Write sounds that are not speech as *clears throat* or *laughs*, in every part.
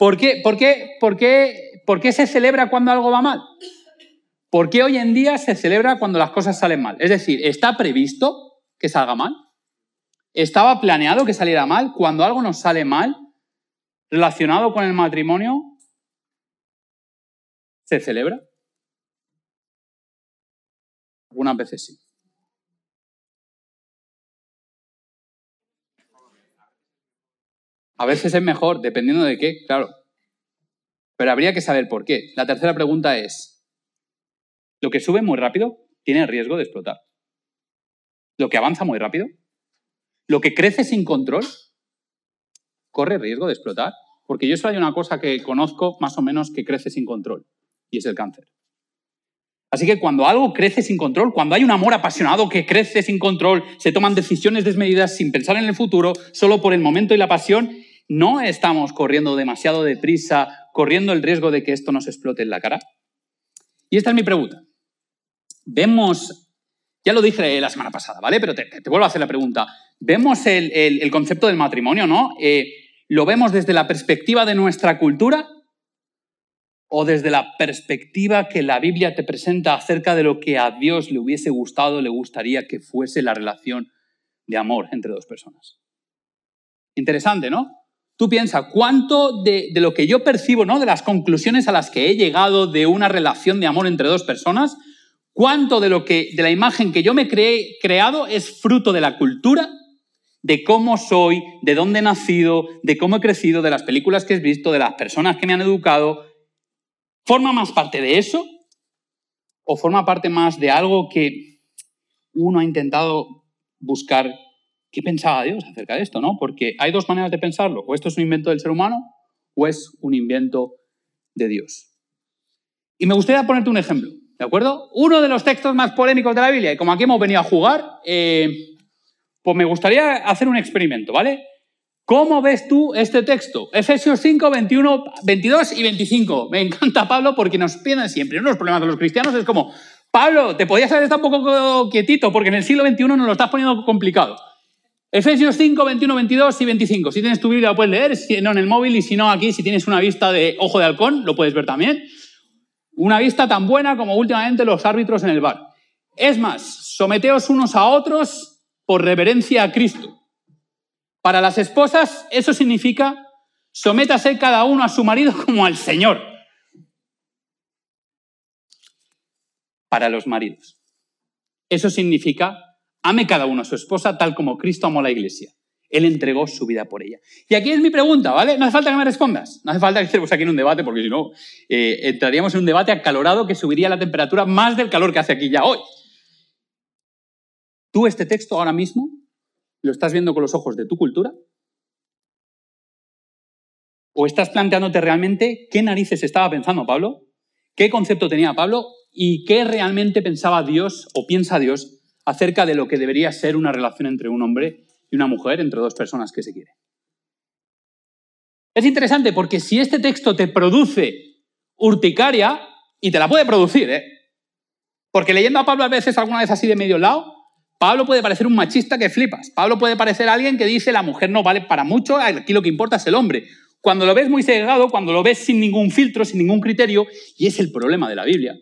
¿Por qué, por, qué, por, qué, ¿Por qué se celebra cuando algo va mal? ¿Por qué hoy en día se celebra cuando las cosas salen mal? Es decir, ¿está previsto que salga mal? ¿Estaba planeado que saliera mal? Cuando algo nos sale mal, relacionado con el matrimonio, ¿se celebra? Algunas veces sí. A veces es mejor, dependiendo de qué, claro. Pero habría que saber por qué. La tercera pregunta es, ¿lo que sube muy rápido tiene riesgo de explotar? ¿Lo que avanza muy rápido? ¿Lo que crece sin control corre riesgo de explotar? Porque yo solo hay una cosa que conozco más o menos que crece sin control, y es el cáncer. Así que cuando algo crece sin control, cuando hay un amor apasionado que crece sin control, se toman decisiones desmedidas sin pensar en el futuro, solo por el momento y la pasión, no estamos corriendo demasiado deprisa, corriendo el riesgo de que esto nos explote en la cara. Y esta es mi pregunta. Vemos, ya lo dije la semana pasada, ¿vale? Pero te, vuelvo a hacer la pregunta. Vemos el, concepto del matrimonio, ¿no? Eh, ¿Lo vemos desde la perspectiva de nuestra cultura o desde la perspectiva que la Biblia te presenta acerca de lo que a Dios le hubiese gustado, le gustaría que fuese la relación de amor entre dos personas? Interesante, ¿no? Tú piensas, ¿cuánto de, lo que yo percibo, ¿no? de las conclusiones a las que he llegado de una relación de amor entre dos personas, cuánto de, lo que, de la imagen que yo me he creado es fruto de la cultura, de cómo soy, de dónde he nacido, de cómo he crecido, de las películas que he visto, de las personas que me han educado? ¿Forma más parte de eso? ¿O forma parte más de algo que uno ha intentado buscar ¿Qué pensaba Dios acerca de esto? ¿no? Porque hay dos maneras de pensarlo. O esto es un invento del ser humano o es un invento de Dios. Y me gustaría ponerte un ejemplo, ¿de acuerdo? Uno de los textos más polémicos de la Biblia, y como aquí hemos venido a jugar, eh, pues me gustaría hacer un experimento, ¿vale? ¿Cómo ves tú este texto? Efesios 5, 21, 22 y 25. Me encanta Pablo porque nos piden siempre. Uno de los problemas de los cristianos es como, Pablo, te podías haber estado un poco quietito porque en el siglo XXI nos lo estás poniendo complicado. Efesios 5, 21, 22 y 25. Si tienes tu Biblia, lo puedes leer, si no en el móvil y si no aquí, si tienes una vista de ojo de halcón, lo puedes ver también. Una vista tan buena como últimamente los árbitros en el bar. Es más, someteos unos a otros por reverencia a Cristo. Para las esposas, eso significa sométase cada uno a su marido como al Señor. Para los maridos. Eso significa Ame cada uno a su esposa tal como Cristo amó a la iglesia. Él entregó su vida por ella. Y aquí es mi pregunta, ¿vale? No hace falta que me respondas. No hace falta que estemos aquí en un debate, porque si no, eh, entraríamos en un debate acalorado que subiría la temperatura más del calor que hace aquí ya hoy. ¿Tú este texto ahora mismo lo estás viendo con los ojos de tu cultura? ¿O estás planteándote realmente qué narices estaba pensando Pablo? ¿Qué concepto tenía Pablo? ¿Y qué realmente pensaba Dios o piensa Dios acerca de lo que debería ser una relación entre un hombre y una mujer, entre dos personas que se quieren. Es interesante porque si este texto te produce urticaria, y te la puede producir, ¿eh? Porque leyendo a Pablo a veces, alguna vez así de medio lado, Pablo puede parecer un machista que flipas. Pablo puede parecer alguien que dice la mujer no vale para mucho, aquí lo que importa es el hombre. Cuando lo ves muy segregado, cuando lo ves sin ningún filtro, sin ningún criterio, y es el problema de la Biblia.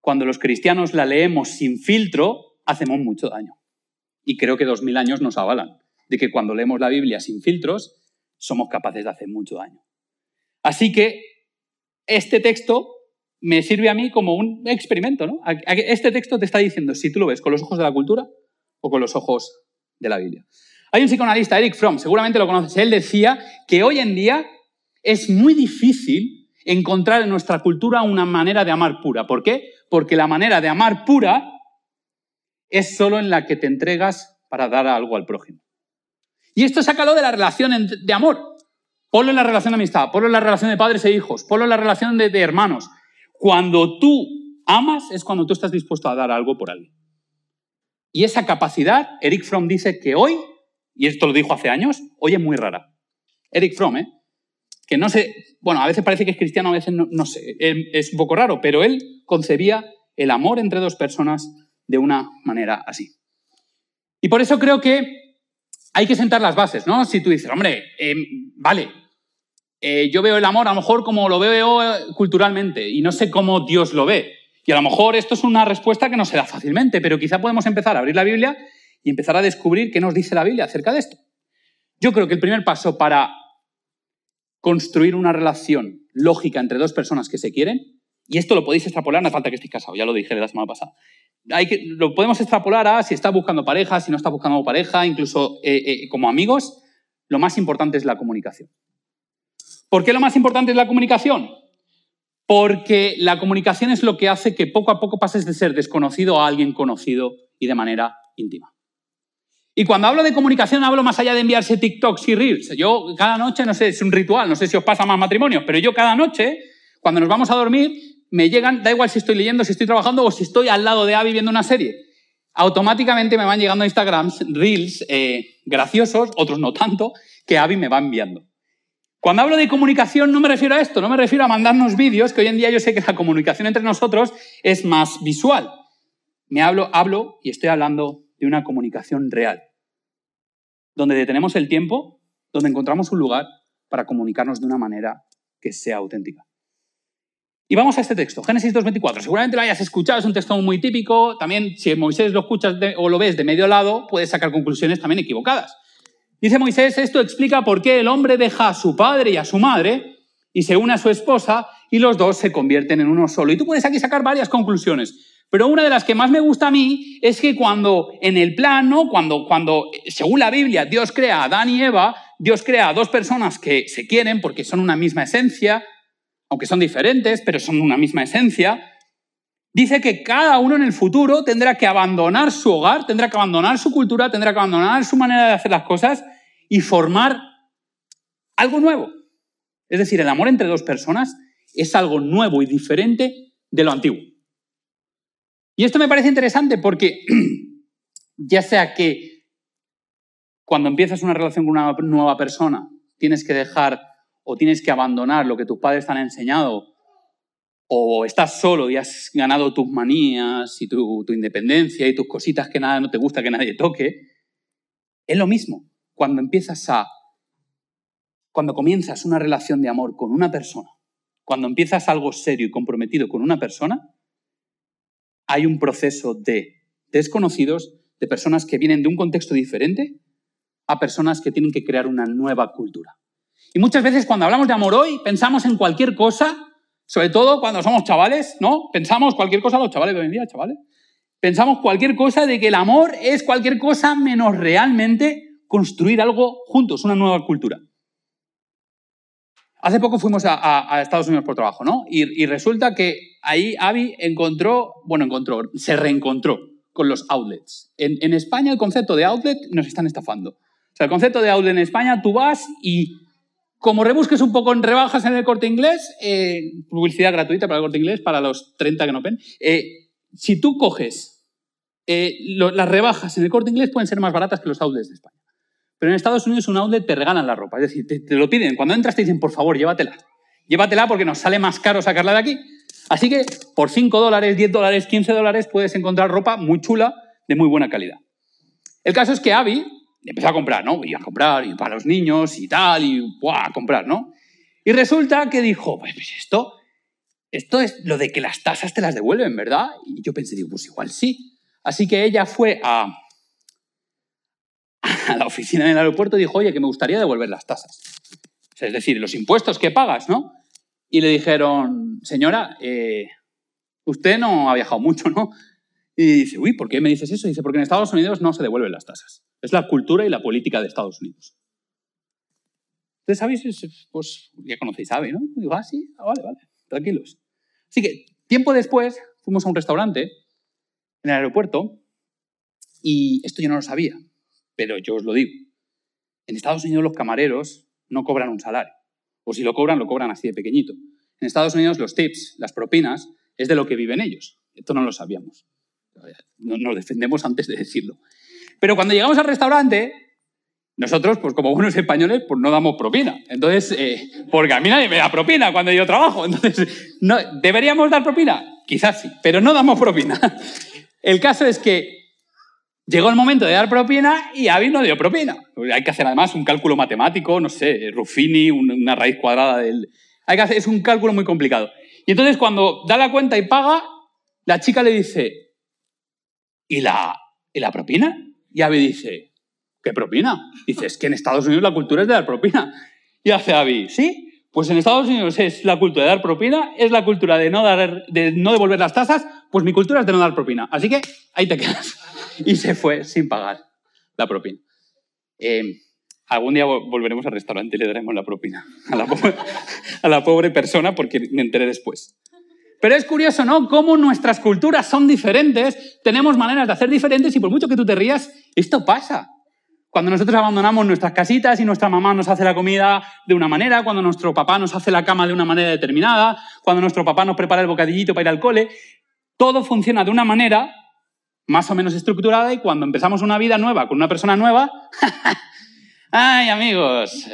Cuando los cristianos la leemos sin filtro, hacemos mucho daño. Y creo que dos mil años nos avalan de que cuando leemos la Biblia sin filtros, somos capaces de hacer mucho daño. Así que este texto me sirve a mí como un experimento. ¿no? Este texto te está diciendo si tú lo ves con los ojos de la cultura o con los ojos de la Biblia. Hay un psicoanalista, Eric Fromm, seguramente lo conoces, él decía que hoy en día es muy difícil encontrar en nuestra cultura una manera de amar pura. ¿Por qué? Porque la manera de amar pura es solo en la que te entregas para dar algo al prójimo. Y esto sácalo de la relación de amor. Ponlo en la relación de amistad, ponlo en la relación de padres e hijos, ponlo en la relación de, hermanos. Cuando tú amas es cuando tú estás dispuesto a dar algo por alguien. Y esa capacidad, Eric Fromm dice que hoy, y esto lo dijo hace años, hoy es muy rara. Eric Fromm, ¿eh? que no sé, bueno, a veces parece que es cristiano, a veces no, no sé, es un poco raro, pero él concebía el amor entre dos personas de una manera así. Y por eso creo que hay que sentar las bases, ¿no? Si tú dices, hombre, em, vale, eh, yo veo el amor a lo mejor como lo veo culturalmente y no sé cómo Dios lo ve. Y a lo mejor esto es una respuesta que no se da fácilmente, pero quizá podemos empezar a abrir la Biblia y empezar a descubrir qué nos dice la Biblia acerca de esto. Yo creo que el primer paso para construir una relación lógica entre dos personas que se quieren, y esto lo podéis extrapolar, no hace falta que estéis casados, ya lo dije la semana pasada. Hay que, lo podemos extrapolar a si estás buscando pareja, si no estás buscando pareja, incluso eh, eh, como amigos, lo más importante es la comunicación. ¿Por qué lo más importante es la comunicación? Porque la comunicación es lo que hace que poco a poco pases de ser desconocido a alguien conocido y de manera íntima. Y cuando hablo de comunicación, hablo más allá de enviarse TikToks y Reels. Yo cada noche, no sé, es un ritual, no sé si os pasa más matrimonios, pero yo cada noche, cuando nos vamos a dormir, me llegan, da igual si estoy leyendo, si estoy trabajando o si estoy al lado de Abby viendo una serie. Automáticamente me van llegando a Instagram Reels eh, graciosos, otros no tanto, que Abby me va enviando. Cuando hablo de comunicación no me refiero a esto, no me refiero a mandarnos vídeos, que hoy en día yo sé que la comunicación entre nosotros es más visual. Me hablo, hablo y estoy hablando de una comunicación real, donde detenemos el tiempo, donde encontramos un lugar para comunicarnos de una manera que sea auténtica. Y vamos a este texto, Génesis 2.24. Seguramente lo hayas escuchado, es un texto muy típico. También, si Moisés lo escuchas o lo ves de medio lado, puedes sacar conclusiones también equivocadas. Dice Moisés, esto explica por qué el hombre deja a su padre y a su madre y se une a su esposa y los dos se convierten en uno solo. Y tú puedes aquí sacar varias conclusiones. Pero una de las que más me gusta a mí es que cuando en el plano, cuando, cuando según la Biblia Dios crea a Adán y Eva, Dios crea a dos personas que se quieren porque son una misma esencia, aunque son diferentes, pero son una misma esencia, dice que cada uno en el futuro tendrá que abandonar su hogar, tendrá que abandonar su cultura, tendrá que abandonar su manera de hacer las cosas y formar algo nuevo. Es decir, el amor entre dos personas es algo nuevo y diferente de lo antiguo. Y esto me parece interesante porque *clears throat* ya sea que cuando empiezas una relación con una nueva persona, tienes que dejar o tienes que abandonar lo que tus padres te han enseñado, o estás solo y has ganado tus manías y tu, independencia y tus cositas que nada no te gusta que nadie toque, es lo mismo. Cuando empiezas a, cuando comienzas una relación de amor con una persona, cuando empiezas algo serio y comprometido con una persona, hay un proceso de desconocidos, de personas que vienen de un contexto diferente, a personas que tienen que crear una nueva cultura. Y muchas veces cuando hablamos de amor hoy, pensamos en cualquier cosa, sobre todo cuando somos chavales, ¿no? Pensamos cualquier cosa, los chavales de hoy en día, chavales. Pensamos cualquier cosa de que el amor es cualquier cosa menos realmente construir algo juntos, una nueva cultura. Hace poco fuimos a, Estados Unidos por trabajo, ¿no? Y, resulta que ahí Avi encontró, bueno, encontró, se reencontró con los outlets. En, España el concepto de outlet nos están estafando. O sea, el concepto de outlet en España, tú vas y como rebusques un poco en rebajas en el corte inglés, eh, publicidad gratuita para el corte inglés, para los 30 que no ven, eh, si tú coges eh, las rebajas en el corte inglés pueden ser más baratas que los outlets de España. Pero en Estados Unidos un outlet te regalan la ropa. Es decir, te, lo piden. Cuando entras te dicen, por favor, llévatela. Llévatela porque nos sale más caro sacarla de aquí. Así que por 5 dólares, 10 dólares, 15 dólares puedes encontrar ropa muy chula, de muy buena calidad. El caso es que Abby empezó a comprar, ¿no? Iba a comprar, y para los niños y tal, y ¡buah! a comprar, ¿no? Y resulta que dijo, pues, pues esto, esto es lo de que las tasas te las devuelven, ¿verdad? Y yo pensé, digo, pues igual sí. Así que ella fue a, *laughs* a la oficina del aeropuerto y dijo, oye, que me gustaría devolver las tasas. Es decir, los impuestos que pagas, ¿no? Y le dijeron, señora, eh, usted no ha viajado mucho, ¿no? Y dice, uy, ¿por qué me dices eso? dice, porque en Estados Unidos no se devuelven las tasas. Es la cultura y la política de Estados Unidos. Ustedes sabéis, pues ya conocéis, sabe, ¿no? Digo, ah, sí, ah, vale, vale, tranquilos. Así que tiempo después fuimos a un restaurante en el aeropuerto y esto yo no lo sabía. Pero yo os lo digo, en Estados Unidos los camareros no cobran un salario. O si lo cobran, lo cobran así de pequeñito. En Estados Unidos los tips, las propinas, es de lo que viven ellos. Esto no lo sabíamos. Nos defendemos antes de decirlo. Pero cuando llegamos al restaurante, nosotros, pues como buenos españoles, pues no damos propina. Entonces, eh, porque a mí nadie me da propina cuando yo trabajo. Entonces, no, ¿deberíamos dar propina? Quizás sí, pero no damos propina. El caso es que Llegó el momento de dar propina y Avi no dio propina. Hay que hacer además un cálculo matemático, no sé, Ruffini, una raíz cuadrada del... Hay que hacer, es un cálculo muy complicado. Y entonces cuando da la cuenta y paga, la chica le dice, ¿y la, ¿y la propina? Y Avi dice, ¿qué propina? Dice, es que en Estados Unidos la cultura es de dar propina. Y hace Avi, ¿sí? Pues en Estados Unidos es la cultura de dar propina, es la cultura de no, dar, de no devolver las tasas, pues mi cultura es de no dar propina. Así que ahí te quedas. Y se fue sin pagar la propina. Eh, algún día volveremos al restaurante y le daremos la propina a la, pobre, *laughs* a la pobre persona porque me enteré después. Pero es curioso, ¿no? Cómo nuestras culturas son diferentes, tenemos maneras de hacer diferentes y por mucho que tú te rías, esto pasa. Cuando nosotros abandonamos nuestras casitas y nuestra mamá nos hace la comida de una manera, cuando nuestro papá nos hace la cama de una manera determinada, cuando nuestro papá nos prepara el bocadillito para ir al cole, todo funciona de una manera más o menos estructurada y cuando empezamos una vida nueva con una persona nueva, *laughs* ¡ay amigos!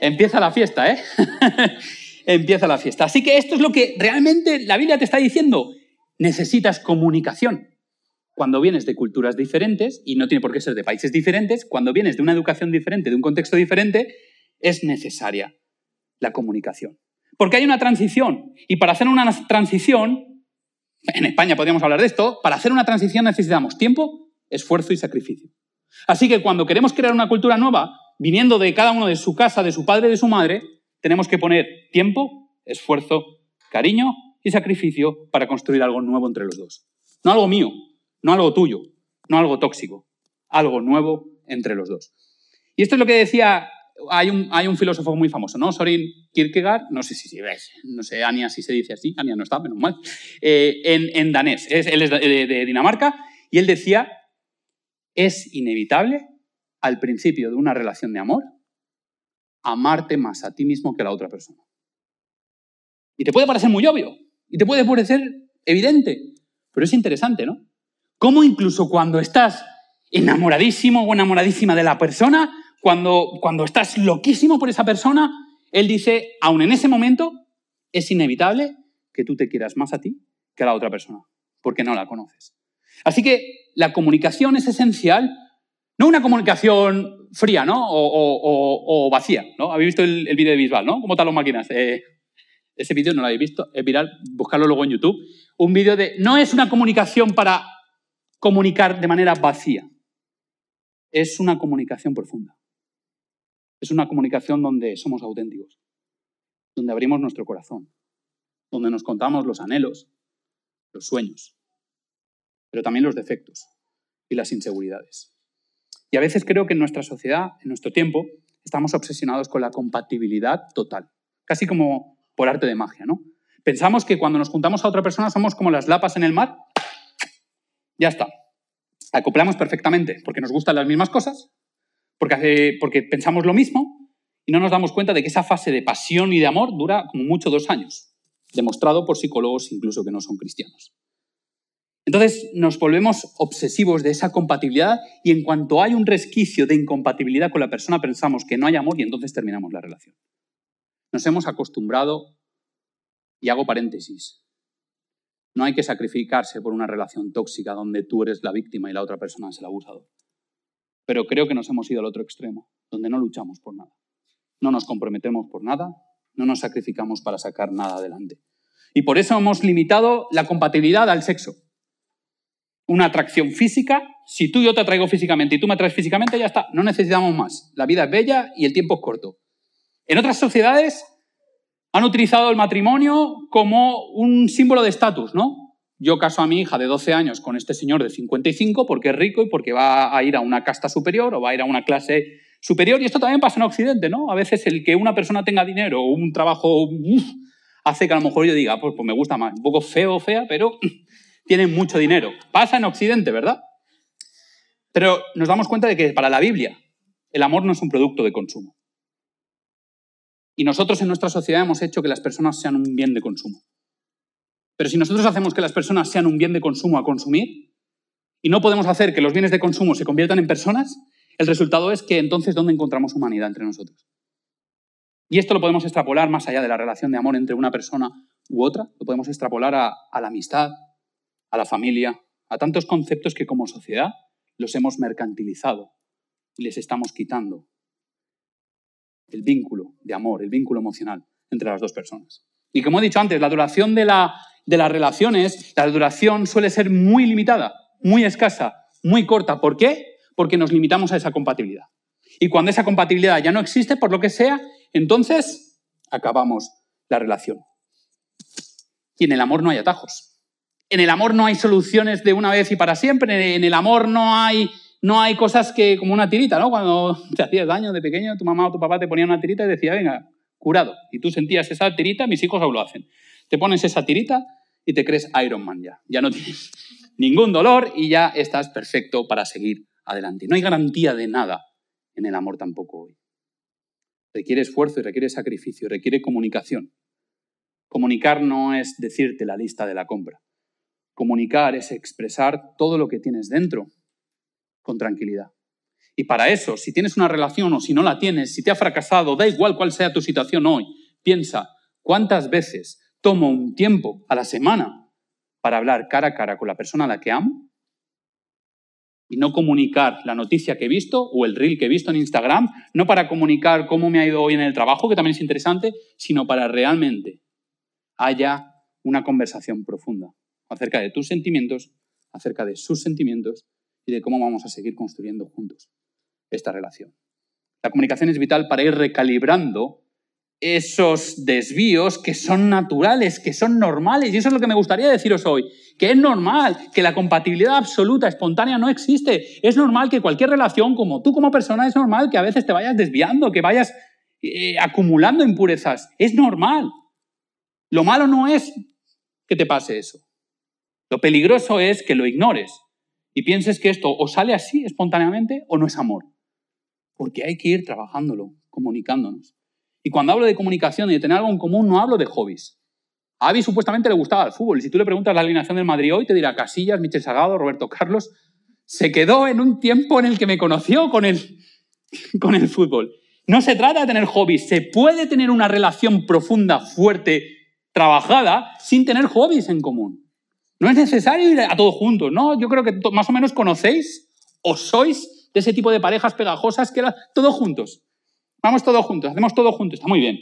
Empieza la fiesta, ¿eh? *laughs* Empieza la fiesta. Así que esto es lo que realmente la Biblia te está diciendo. Necesitas comunicación cuando vienes de culturas diferentes, y no tiene por qué ser de países diferentes, cuando vienes de una educación diferente, de un contexto diferente, es necesaria la comunicación. Porque hay una transición, y para hacer una transición, en España podríamos hablar de esto, para hacer una transición necesitamos tiempo, esfuerzo y sacrificio. Así que cuando queremos crear una cultura nueva, viniendo de cada uno de su casa, de su padre, de su madre, tenemos que poner tiempo, esfuerzo, cariño y sacrificio para construir algo nuevo entre los dos. No algo mío, no algo tuyo, no algo tóxico, algo nuevo entre los dos. Y esto es lo que decía, hay un, filósofo muy famoso, ¿no? Sorin Kierkegaard, no sé si, si ves, no sé, Ania si se dice así, Ania no está, menos mal, eh, en, danés, él es de Dinamarca, y él decía, es inevitable al principio de una relación de amor amarte más a ti mismo que a la otra persona. Y te puede parecer muy obvio, y te puede parecer evidente, pero es interesante, ¿no? Cómo incluso cuando estás enamoradísimo o enamoradísima de la persona, cuando, cuando estás loquísimo por esa persona, él dice, aun en ese momento, es inevitable que tú te quieras más a ti que a la otra persona, porque no la conoces. Así que la comunicación es esencial, no una comunicación fría, ¿no? O, vacía, ¿no? Habéis visto el, vídeo de Bisbal, ¿no? ¿Cómo están las máquinas? Eh, ese vídeo no lo habéis visto, es viral, buscarlo luego en YouTube. Un vídeo de, no es una comunicación para comunicar de manera vacía. Es una comunicación profunda. Es una comunicación donde somos auténticos, donde abrimos nuestro corazón, donde nos contamos los anhelos, los sueños, pero también los defectos y las inseguridades. Y a veces creo que en nuestra sociedad, en nuestro tiempo, estamos obsesionados con la compatibilidad total, casi como por arte de magia, ¿no? Pensamos que cuando nos juntamos a otra persona somos como las lapas en el mar ya está. Acoplamos perfectamente porque nos gustan las mismas cosas, porque, porque pensamos lo mismo y no nos damos cuenta de que esa fase de pasión y de amor dura como mucho dos años, demostrado por psicólogos incluso que no son cristianos. Entonces nos volvemos obsesivos de esa compatibilidad y en cuanto hay un resquicio de incompatibilidad con la persona pensamos que no hay amor y entonces terminamos la relación. Nos hemos acostumbrado, y hago paréntesis, no hay que sacrificarse por una relación tóxica donde tú eres la víctima y la otra persona es el abusador. Pero creo que nos hemos ido al otro extremo, donde no luchamos por nada. No nos comprometemos por nada, no nos sacrificamos para sacar nada adelante. Y por eso hemos limitado la compatibilidad al sexo. Una atracción física, si tú y yo te atraigo físicamente y tú me atraes físicamente, ya está, no necesitamos más. La vida es bella y el tiempo es corto. En otras sociedades han utilizado el matrimonio como un símbolo de estatus, ¿no? Yo caso a mi hija de 12 años con este señor de 55 porque es rico y porque va a ir a una casta superior o va a ir a una clase superior. Y esto también pasa en Occidente, ¿no? A veces el que una persona tenga dinero o un trabajo hace que a lo mejor yo diga, pues, pues me gusta más, un poco feo o fea, pero tiene mucho dinero. Pasa en Occidente, ¿verdad? Pero nos damos cuenta de que para la Biblia el amor no es un producto de consumo. Y nosotros en nuestra sociedad hemos hecho que las personas sean un bien de consumo. Pero si nosotros hacemos que las personas sean un bien de consumo a consumir, y no podemos hacer que los bienes de consumo se conviertan en personas, el resultado es que entonces ¿dónde encontramos humanidad entre nosotros? Y esto lo podemos extrapolar más allá de la relación de amor entre una persona u otra, lo podemos extrapolar a la amistad, a la familia, a tantos conceptos que como sociedad los hemos mercantilizado y les estamos quitando el vínculo de amor, el vínculo emocional entre las dos personas. Y como he dicho antes, la duración de, la, de las relaciones, la duración suele ser muy limitada, muy escasa, muy corta. ¿Por qué? Porque nos limitamos a esa compatibilidad. Y cuando esa compatibilidad ya no existe, por lo que sea, entonces acabamos la relación. Y en el amor no hay atajos. En el amor no hay soluciones de una vez y para siempre. En el amor no hay, no hay cosas que, como una tirita, ¿no? Cuando *laughs* te hacías daño de pequeño, tu mamá o tu papá te ponían una tirita y decía, venga, curado. Y tú sentías esa tirita, mis hijos aún lo hacen. Te pones esa tirita y te crees Iron Man ya. Ya no tienes *laughs* ningún dolor y ya estás perfecto para seguir adelante. No hay garantía de nada en el amor tampoco hoy. Requiere esfuerzo y requiere sacrificio, requiere comunicación. Comunicar no es decirte la lista de la compra. Comunicar es expresar todo lo que tienes dentro con tranquilidad. Y para eso, si tienes una relación o si no la tienes, si te ha fracasado, da igual cuál sea tu situación hoy, piensa, ¿cuántas veces tomo un tiempo a la semana para hablar cara a cara con la persona a la que amo y no comunicar la noticia que he visto o el reel que he visto en Instagram, no para comunicar cómo me ha ido hoy en el trabajo, que también es interesante, sino para realmente haya una conversación profunda acerca de tus sentimientos, acerca de sus sentimientos y de cómo vamos a seguir construyendo juntos esta relación. La comunicación es vital para ir recalibrando esos desvíos que son naturales, que son normales. Y eso es lo que me gustaría deciros hoy, que es normal, que la compatibilidad absoluta, espontánea no existe. Es normal que cualquier relación, como tú como persona, es normal que a veces te vayas desviando, que vayas eh, acumulando impurezas. Es normal. Lo malo no es que te pase eso. Lo peligroso es que lo ignores y pienses que esto o sale así espontáneamente o no es amor. Porque hay que ir trabajándolo, comunicándonos. Y cuando hablo de comunicación y de tener algo en común, no hablo de hobbies. A Avi supuestamente le gustaba el fútbol. Y si tú le preguntas la alineación del Madrid hoy, te dirá Casillas, Michel Sagado, Roberto Carlos. Se quedó en un tiempo en el que me conoció con el, *laughs* con el fútbol. No se trata de tener hobbies. Se puede tener una relación profunda, fuerte, trabajada, sin tener hobbies en común. No es necesario ir a todos juntos, ¿no? Yo creo que más o menos conocéis o sois de ese tipo de parejas pegajosas que eran todos juntos. Vamos todos juntos, hacemos todo juntos, está muy bien.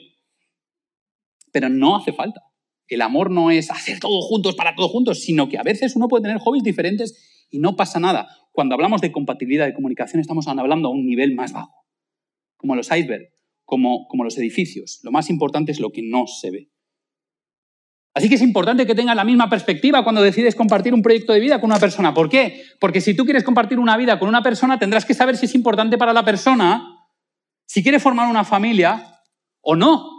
Pero no hace falta. El amor no es hacer todo juntos para todos juntos, sino que a veces uno puede tener hobbies diferentes y no pasa nada. Cuando hablamos de compatibilidad de comunicación estamos hablando a un nivel más bajo, como los icebergs, como, como los edificios. Lo más importante es lo que no se ve. Así que es importante que tengas la misma perspectiva cuando decides compartir un proyecto de vida con una persona. ¿Por qué? Porque si tú quieres compartir una vida con una persona, tendrás que saber si es importante para la persona si quiere formar una familia o no.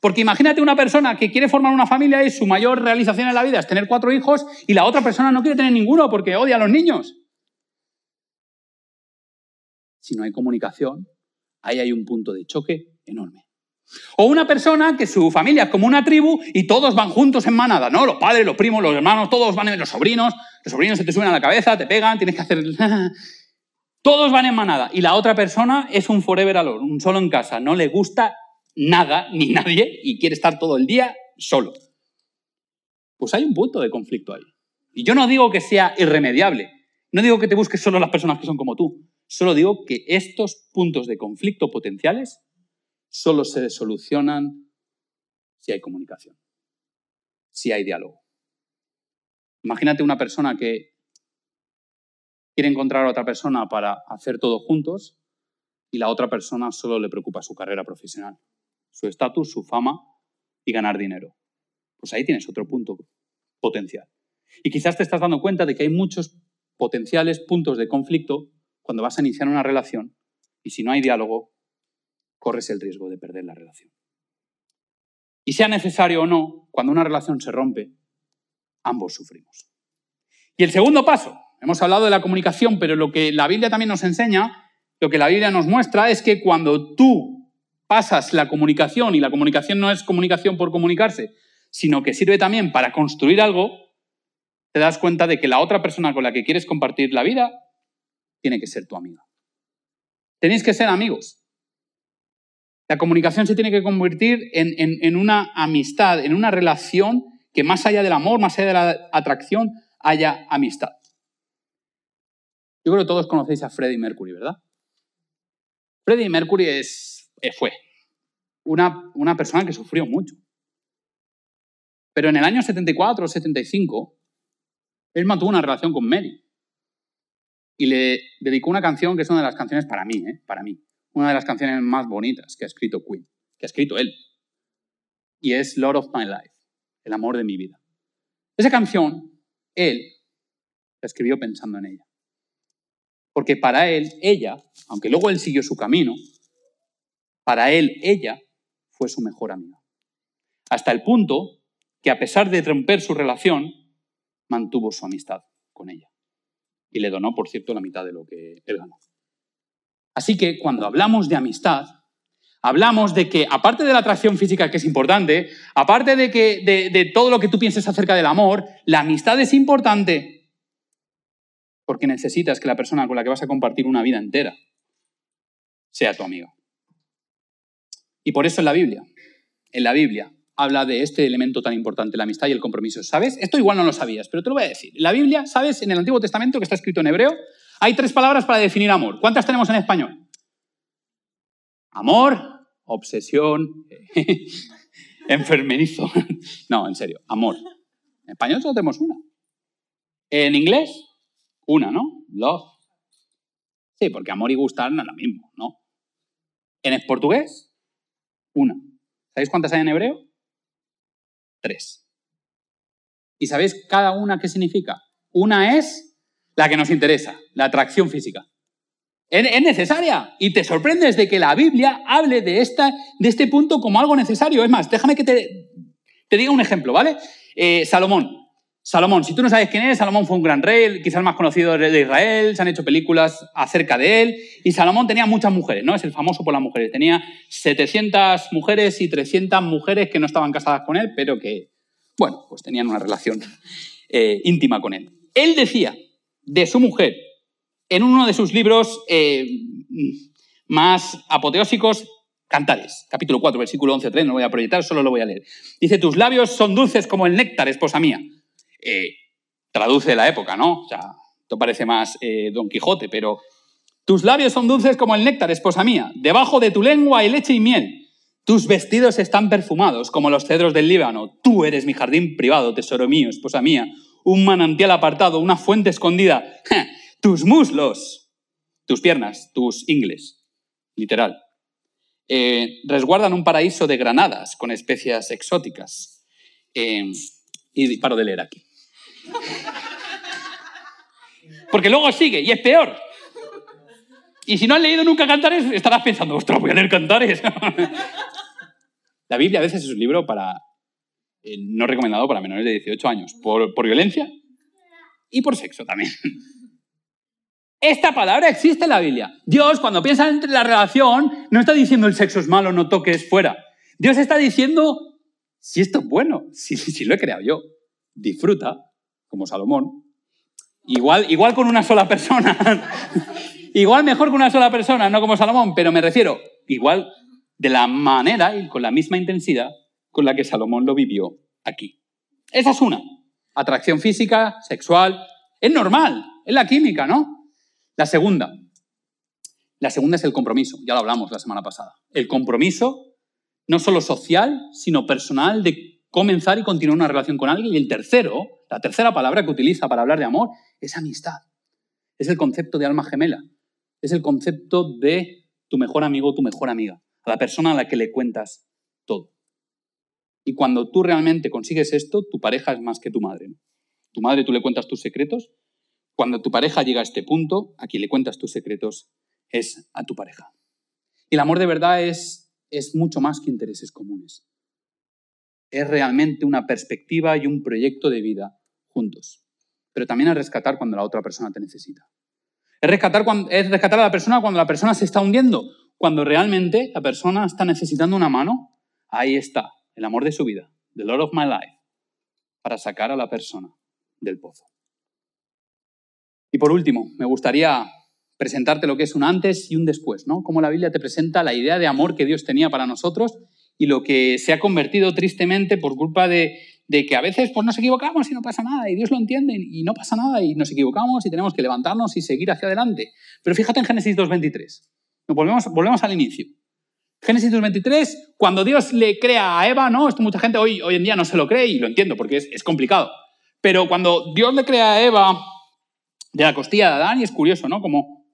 Porque imagínate una persona que quiere formar una familia y su mayor realización en la vida es tener cuatro hijos y la otra persona no quiere tener ninguno porque odia a los niños. Si no hay comunicación, ahí hay un punto de choque enorme. O una persona que su familia es como una tribu y todos van juntos en manada, ¿no? Los padres, los primos, los hermanos, todos van en los sobrinos, los sobrinos se te suben a la cabeza, te pegan, tienes que hacer... *laughs* Todos van en manada y la otra persona es un forever alone, un solo en casa. No le gusta nada ni nadie y quiere estar todo el día solo. Pues hay un punto de conflicto ahí. Y yo no digo que sea irremediable. No digo que te busques solo las personas que son como tú. Solo digo que estos puntos de conflicto potenciales solo se solucionan si hay comunicación, si hay diálogo. Imagínate una persona que quiere encontrar a otra persona para hacer todo juntos y la otra persona solo le preocupa su carrera profesional, su estatus, su fama y ganar dinero. Pues ahí tienes otro punto potencial. Y quizás te estás dando cuenta de que hay muchos potenciales puntos de conflicto cuando vas a iniciar una relación y si no hay diálogo, corres el riesgo de perder la relación. Y sea necesario o no, cuando una relación se rompe, ambos sufrimos. Y el segundo paso, Hemos hablado de la comunicación, pero lo que la Biblia también nos enseña, lo que la Biblia nos muestra es que cuando tú pasas la comunicación, y la comunicación no es comunicación por comunicarse, sino que sirve también para construir algo, te das cuenta de que la otra persona con la que quieres compartir la vida tiene que ser tu amiga. Tenéis que ser amigos. La comunicación se tiene que convertir en, una amistad, en una relación que más allá del amor, más allá de la atracción, haya amistad. Yo creo que todos conocéis a Freddie Mercury, ¿verdad? Freddie Mercury es, eh, fue una, una persona que sufrió mucho. Pero en el año 74 o 75, él mantuvo una relación con Mary. Y le dedicó una canción que es una de las canciones para mí, ¿eh? para mí, una de las canciones más bonitas que ha escrito Queen, que ha escrito él. Y es Lord of My Life, el amor de mi vida. Esa canción, él la escribió pensando en ella. Porque para él, ella, aunque luego él siguió su camino, para él, ella fue su mejor amiga. Hasta el punto que a pesar de romper su relación, mantuvo su amistad con ella. Y le donó, por cierto, la mitad de lo que él ganó. Así que cuando hablamos de amistad, hablamos de que, aparte de la atracción física que es importante, aparte de, que, de, todo lo que tú pienses acerca del amor, la amistad es importante porque necesitas que la persona con la que vas a compartir una vida entera sea tu amiga. Y por eso en la Biblia, en la Biblia, habla de este elemento tan importante, la amistad y el compromiso. ¿Sabes? Esto igual no lo sabías, pero te lo voy a decir. La Biblia, ¿sabes? En el Antiguo Testamento, que está escrito en hebreo, hay tres palabras para definir amor. ¿Cuántas tenemos en español? Amor, obsesión, *laughs* enfermerizo. *laughs* No, en serio, amor. En español solo tenemos una. En inglés, una, ¿no? Love. Sí, porque amor y gustar no es lo mismo, ¿no? En portugués, una. ¿Sabéis cuántas hay en hebreo? Tres. ¿Y sabéis cada una qué significa? Una es la que nos interesa, la atracción física. Es necesaria. Y te sorprendes de que la Biblia hable de, esta, de este punto como algo necesario. Es más, déjame que te, diga un ejemplo, ¿vale? Eh, Salomón. Salomón, si tú no sabes quién es, Salomón fue un gran rey, quizás el más conocido de Israel, se han hecho películas acerca de él, y Salomón tenía muchas mujeres, ¿no? Es el famoso por las mujeres. Tenía 700 mujeres y 300 mujeres que no estaban casadas con él, pero que, bueno, pues tenían una relación eh, íntima con él. Él decía de su mujer, en uno de sus libros eh, más apoteósicos, Cantares, capítulo 4, versículo 11-3, no lo voy a proyectar, solo lo voy a leer. Dice, tus labios son dulces como el néctar, esposa mía. Eh, traduce la época, ¿no? O sea, esto parece más eh, Don Quijote, pero tus labios son dulces como el néctar, esposa mía. Debajo de tu lengua hay leche y miel. Tus vestidos están perfumados como los cedros del Líbano. Tú eres mi jardín privado, tesoro mío, esposa mía. Un manantial apartado, una fuente escondida. *laughs* tus muslos, tus piernas, tus ingles, literal. Eh, resguardan un paraíso de granadas con especias exóticas. y paro de leer aquí. Porque luego sigue y es peor. Y si no has leído nunca Cantares, estarás pensando, ostras, voy a leer Cantares. *laughs* La Biblia a veces es un libro para, eh, no recomendado para menores de 18 años, por, por violencia y por sexo también. *laughs* Esta palabra existe en la Biblia. Dios, cuando piensa en la relación, no está diciendo el sexo es malo, no toques fuera. Dios está diciendo, si esto es bueno, *laughs* si, si lo he creado yo, disfruta, como Salomón, igual, igual con una sola persona, *laughs* igual mejor con una sola persona, no como Salomón, pero me refiero, igual de la manera y con la misma intensidad con la que Salomón lo vivió aquí. Esa es una. Atracción física, sexual, es normal, es la química, ¿no? La segunda. La segunda es el compromiso, ya lo hablamos la semana pasada. El compromiso, no solo social, sino personal, de comenzar y continuar una relación con alguien. Y el tercero, la tercera palabra que utiliza para hablar de amor es amistad. Es el concepto de alma gemela. Es el concepto de tu mejor amigo tu mejor amiga, a la persona a la que le cuentas todo. Y cuando tú realmente consigues esto, tu pareja es más que tu madre. Tu madre tú le cuentas tus secretos. Cuando tu pareja llega a este punto, a quien le cuentas tus secretos es a tu pareja. Y el amor de verdad es, es mucho más que intereses comunes. Es realmente una perspectiva y un proyecto de vida juntos. Pero también es rescatar cuando la otra persona te necesita. Es rescatar, cuando, es rescatar a la persona cuando la persona se está hundiendo. Cuando realmente la persona está necesitando una mano, ahí está, el amor de su vida, the Lord of my life, para sacar a la persona del pozo. Y por último, me gustaría presentarte lo que es un antes y un después, ¿no? Cómo la Biblia te presenta la idea de amor que Dios tenía para nosotros y lo que se ha convertido tristemente por culpa de, que a veces pues, nos equivocamos y no pasa nada, y Dios lo entiende y no pasa nada, y nos equivocamos y tenemos que levantarnos y seguir hacia adelante. Pero fíjate en Génesis 2.23. Volvemos, volvemos al inicio. Génesis 2.23, cuando Dios le crea a Eva, ¿no? Esto mucha gente hoy, hoy en día no se lo cree y lo entiendo porque es, es complicado. Pero cuando Dios le crea a Eva de la costilla de Adán, y es curioso, ¿no? Como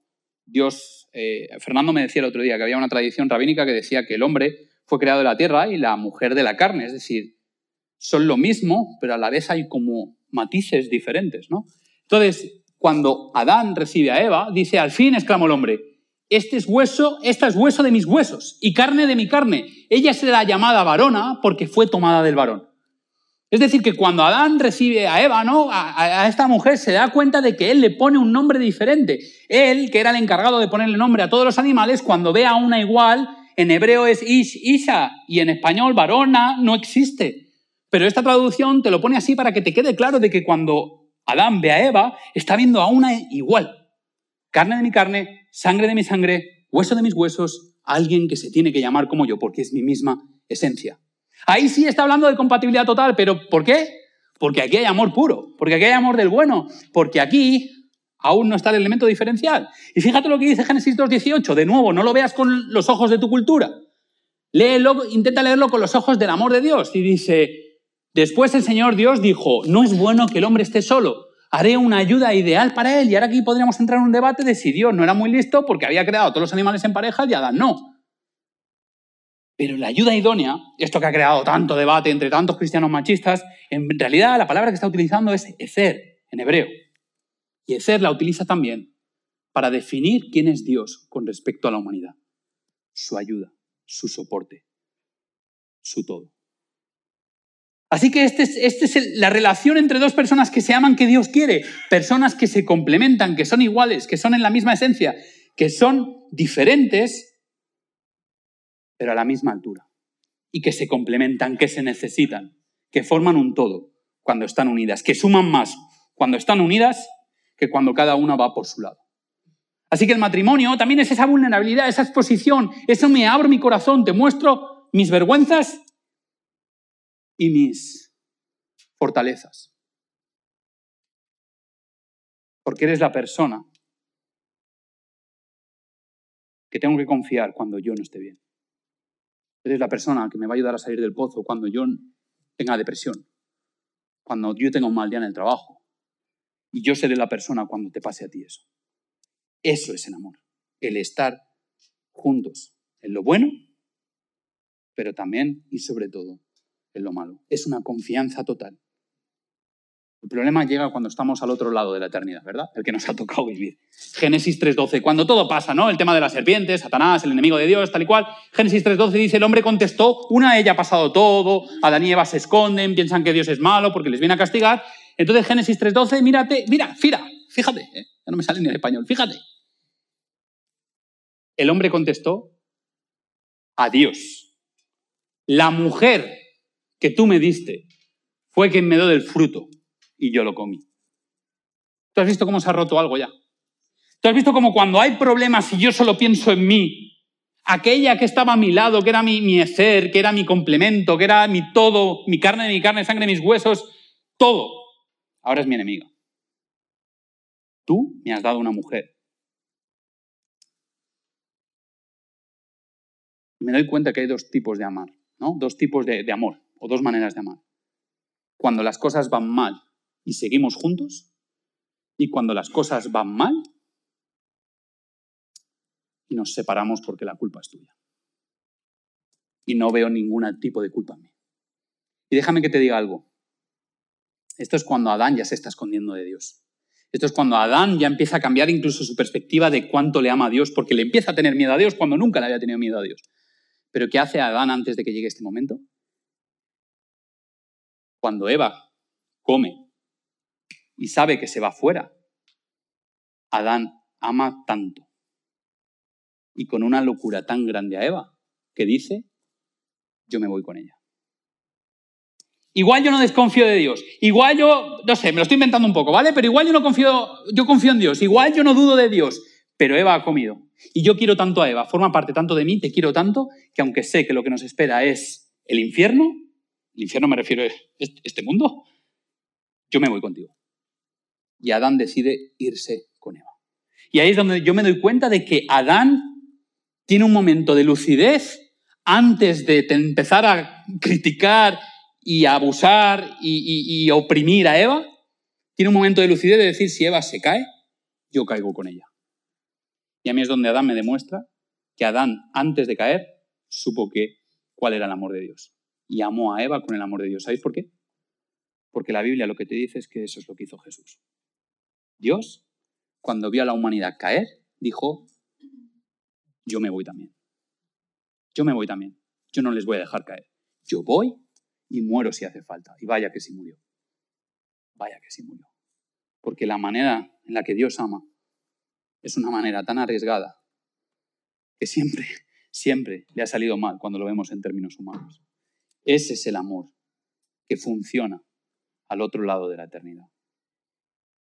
Dios, eh, Fernando me decía el otro día que había una tradición rabínica que decía que el hombre fue creado de la tierra y la mujer de la carne, es decir, son lo mismo, pero a la vez hay como matices diferentes, ¿no? Entonces, cuando Adán recibe a Eva, dice, al fin, exclamó el hombre, este es hueso, esta es hueso de mis huesos y carne de mi carne. Ella será llamada varona porque fue tomada del varón. Es decir, que cuando Adán recibe a Eva, ¿no? A, esta mujer se da cuenta de que él le pone un nombre diferente. Él, que era el encargado de ponerle nombre a todos los animales, cuando ve a una igual, en hebreo es Ish, Isha, y en español varona no existe. Pero esta traducción te lo pone así para que te quede claro de que cuando Adán ve a Eva, está viendo a una igual. Carne de mi carne, sangre de mi sangre, hueso de mis huesos, alguien que se tiene que llamar como yo, porque es mi misma esencia. Ahí sí está hablando de compatibilidad total, pero ¿por qué? Porque aquí hay amor puro, porque aquí hay amor del bueno, porque aquí aún no está el elemento diferencial. Y fíjate lo que dice Génesis 2.18, de nuevo, no lo veas con los ojos de tu cultura. Intenta leerlo con los ojos del amor de Dios. Y dice, después el Señor Dios dijo, no es bueno que el hombre esté solo, haré una ayuda ideal para él. Y ahora aquí podríamos entrar en un debate de si Dios no era muy listo porque había creado a todos los animales en pareja y Adán no. Pero la ayuda idónea, esto que ha creado tanto debate entre tantos cristianos machistas, en realidad la palabra que está utilizando es ecer, en hebreo. Y ecer la utiliza también para definir quién es Dios con respecto a la humanidad. Su ayuda, su soporte, su todo. Así que esta es, este es la relación entre dos personas que se aman que Dios quiere, personas que se complementan, que son iguales, que son en la misma esencia, que son diferentes, pero a la misma altura. Y que se complementan, que se necesitan, que forman un todo cuando están unidas, que suman más cuando están unidas que cuando cada una va por su lado. Así que el matrimonio también es esa vulnerabilidad, esa exposición, eso me abro mi corazón, te muestro mis vergüenzas y mis fortalezas. Porque eres la persona que tengo que confiar cuando yo no esté bien. Eres la persona que me va a ayudar a salir del pozo cuando yo tenga depresión, cuando yo tenga un mal día en el trabajo. Y yo seré la persona cuando te pase a ti eso. Eso es el amor, el estar juntos en lo bueno, pero también y sobre todo en lo malo. Es una confianza total. El problema llega cuando estamos al otro lado de la eternidad, ¿verdad? El que nos ha tocado vivir. Génesis 3.12, cuando todo pasa, ¿no? El tema de las serpientes, Satanás, el enemigo de Dios, tal y cual. Génesis 3.12 dice, el hombre contestó, una ella ha pasado todo, Adán y Eva se esconden, piensan que Dios es malo porque les viene a castigar. Entonces Génesis 3.12, mírate, mira, fira, fíjate, ¿eh? ya no me sale ni el español, fíjate. El hombre contestó, a Dios. La mujer que tú me diste fue quien me dio del fruto y yo lo comí. ¿Tú has visto cómo se ha roto algo ya? ¿Tú has visto cómo cuando hay problemas y yo solo pienso en mí, aquella que estaba a mi lado, que era mi, mi ser, que era mi complemento, que era mi todo, mi carne mi carne, sangre mis huesos, todo, ahora es mi enemiga. Tú me has dado una mujer. Me doy cuenta que hay dos tipos de amar, ¿no? Dos tipos de amor, o dos maneras de amar. Cuando las cosas van mal y seguimos juntos, y cuando las cosas van mal y nos separamos porque la culpa es tuya. Y no veo ningún tipo de culpa en mí. Y déjame que te diga algo. Esto es cuando Adán ya se está escondiendo de Dios. Esto es cuando Adán ya empieza a cambiar incluso su perspectiva de cuánto le ama a Dios, porque le empieza a tener miedo a Dios cuando nunca le había tenido miedo a Dios. Pero ¿qué hace Adán antes de que llegue este momento? Cuando Eva come y sabe que se va fuera. Adán ama tanto y con una locura tan grande a Eva que dice, yo me voy con ella. Igual yo no desconfío de Dios. Igual yo, no sé, me lo estoy inventando un poco, ¿vale? Pero igual yo no confío, yo confío en Dios. Igual yo no dudo de Dios. Pero Eva ha comido. Y yo quiero tanto a Eva, forma parte tanto de mí, te quiero tanto, que aunque sé que lo que nos espera es el infierno, el infierno me refiero a este mundo, yo me voy contigo. Y Adán decide irse con Eva. Y ahí es donde yo me doy cuenta de que Adán tiene un momento de lucidez antes de empezar a criticar y a abusar y, y oprimir a Eva. Tiene un momento de lucidez de decir, si Eva se cae, yo caigo con ella. Y a mí es donde Adán me demuestra que Adán, antes de caer, supo que cuál era el amor de Dios. Y amó a Eva con el amor de Dios. ¿Sabéis por qué? Porque la Biblia lo que te dice es que eso es lo que hizo Jesús. Dios, cuando vio a la humanidad caer, dijo, yo me voy también. Yo me voy también. Yo no les voy a dejar caer. Yo voy y muero si hace falta. Y vaya que sí murió. Vaya que sí murió. Porque la manera en la que Dios ama es una manera tan arriesgada que siempre, siempre le ha salido mal cuando lo vemos en términos humanos. Ese es el amor que funciona al otro lado de la eternidad.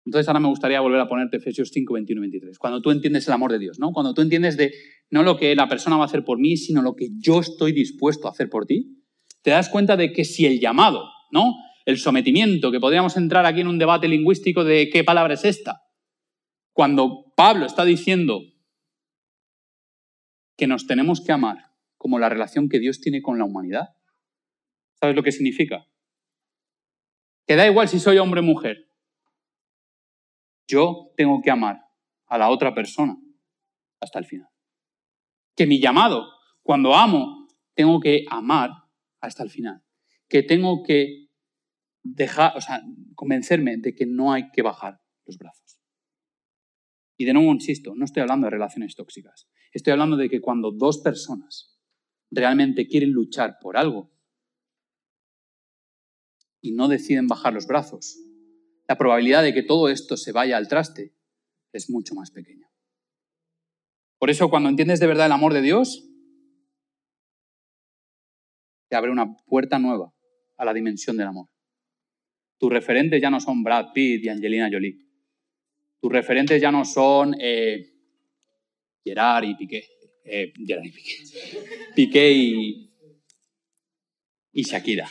Entonces ahora me gustaría volver a ponerte Efesios 5, 21 y 23. Cuando tú entiendes el amor de Dios, ¿no? Cuando tú entiendes de no lo que la persona va a hacer por mí, sino lo que yo estoy dispuesto a hacer por ti, te das cuenta de que si el llamado, ¿no? El sometimiento, que podríamos entrar aquí en un debate lingüístico de qué palabra es esta. Cuando Pablo está diciendo que nos tenemos que amar como la relación que Dios tiene con la humanidad, ¿sabes lo que significa? Que da igual si soy hombre o mujer. Yo tengo que amar a la otra persona hasta el final. Que mi llamado, cuando amo, tengo que amar hasta el final. Que tengo que dejar, o sea, convencerme de que no hay que bajar los brazos. Y de nuevo insisto, no estoy hablando de relaciones tóxicas. Estoy hablando de que cuando dos personas realmente quieren luchar por algo y no deciden bajar los brazos, la probabilidad de que todo esto se vaya al traste es mucho más pequeña. Por eso cuando entiendes de verdad el amor de Dios, te abre una puerta nueva a la dimensión del amor. Tus referentes ya no son Brad Pitt y Angelina Jolie. Tus referentes ya no son eh, Gerard y Piqué. Eh, Gerard y Piqué. Piqué y, y Shakira.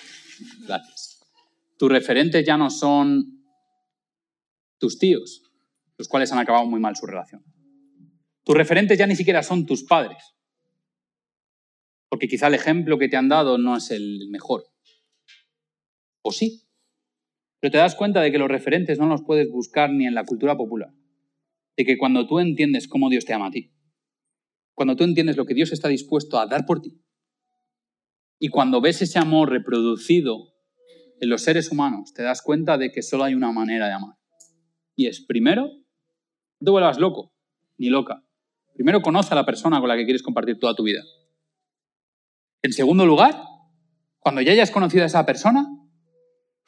Gracias. Tus referentes ya no son tus tíos, los cuales han acabado muy mal su relación. Tus referentes ya ni siquiera son tus padres, porque quizá el ejemplo que te han dado no es el mejor. O sí, pero te das cuenta de que los referentes no los puedes buscar ni en la cultura popular. De que cuando tú entiendes cómo Dios te ama a ti, cuando tú entiendes lo que Dios está dispuesto a dar por ti, y cuando ves ese amor reproducido en los seres humanos, te das cuenta de que solo hay una manera de amar. Y es, primero, no te vuelvas loco, ni loca. Primero, conoce a la persona con la que quieres compartir toda tu vida. En segundo lugar, cuando ya hayas conocido a esa persona,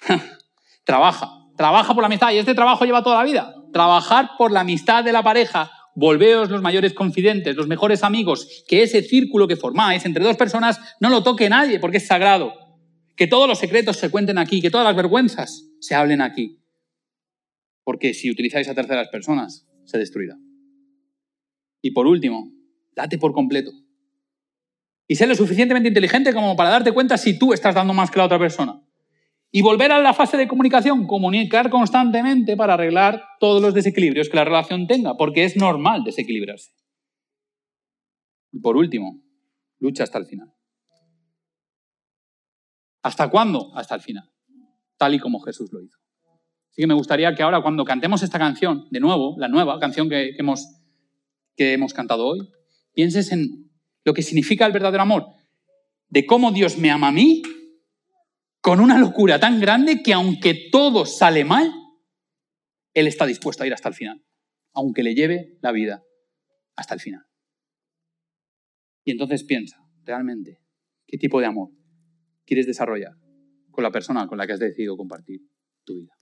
*laughs* Trabaja, trabaja por la amistad y este trabajo lleva toda la vida. Trabajar por la amistad de la pareja, volveos los mayores confidentes, los mejores amigos, que ese círculo que formáis entre dos personas no lo toque nadie porque es sagrado. Que todos los secretos se cuenten aquí, que todas las vergüenzas se hablen aquí. Porque si utilizáis a terceras personas, se destruirá. Y por último, date por completo. Y sé lo suficientemente inteligente como para darte cuenta si tú estás dando más que la otra persona. Y volver a la fase de comunicación, comunicar constantemente para arreglar todos los desequilibrios que la relación tenga, porque es normal desequilibrarse. Y por último, lucha hasta el final. ¿Hasta cuándo? Hasta el final, tal y como Jesús lo hizo. Así que me gustaría que ahora cuando cantemos esta canción, de nuevo, la nueva canción que, hemos, que hemos cantado hoy, pienses en lo que significa el verdadero amor, de cómo Dios me ama a mí con una locura tan grande que aunque todo sale mal, Él está dispuesto a ir hasta el final, aunque le lleve la vida hasta el final. Y entonces piensa, realmente, ¿qué tipo de amor quieres desarrollar con la persona con la que has decidido compartir tu vida?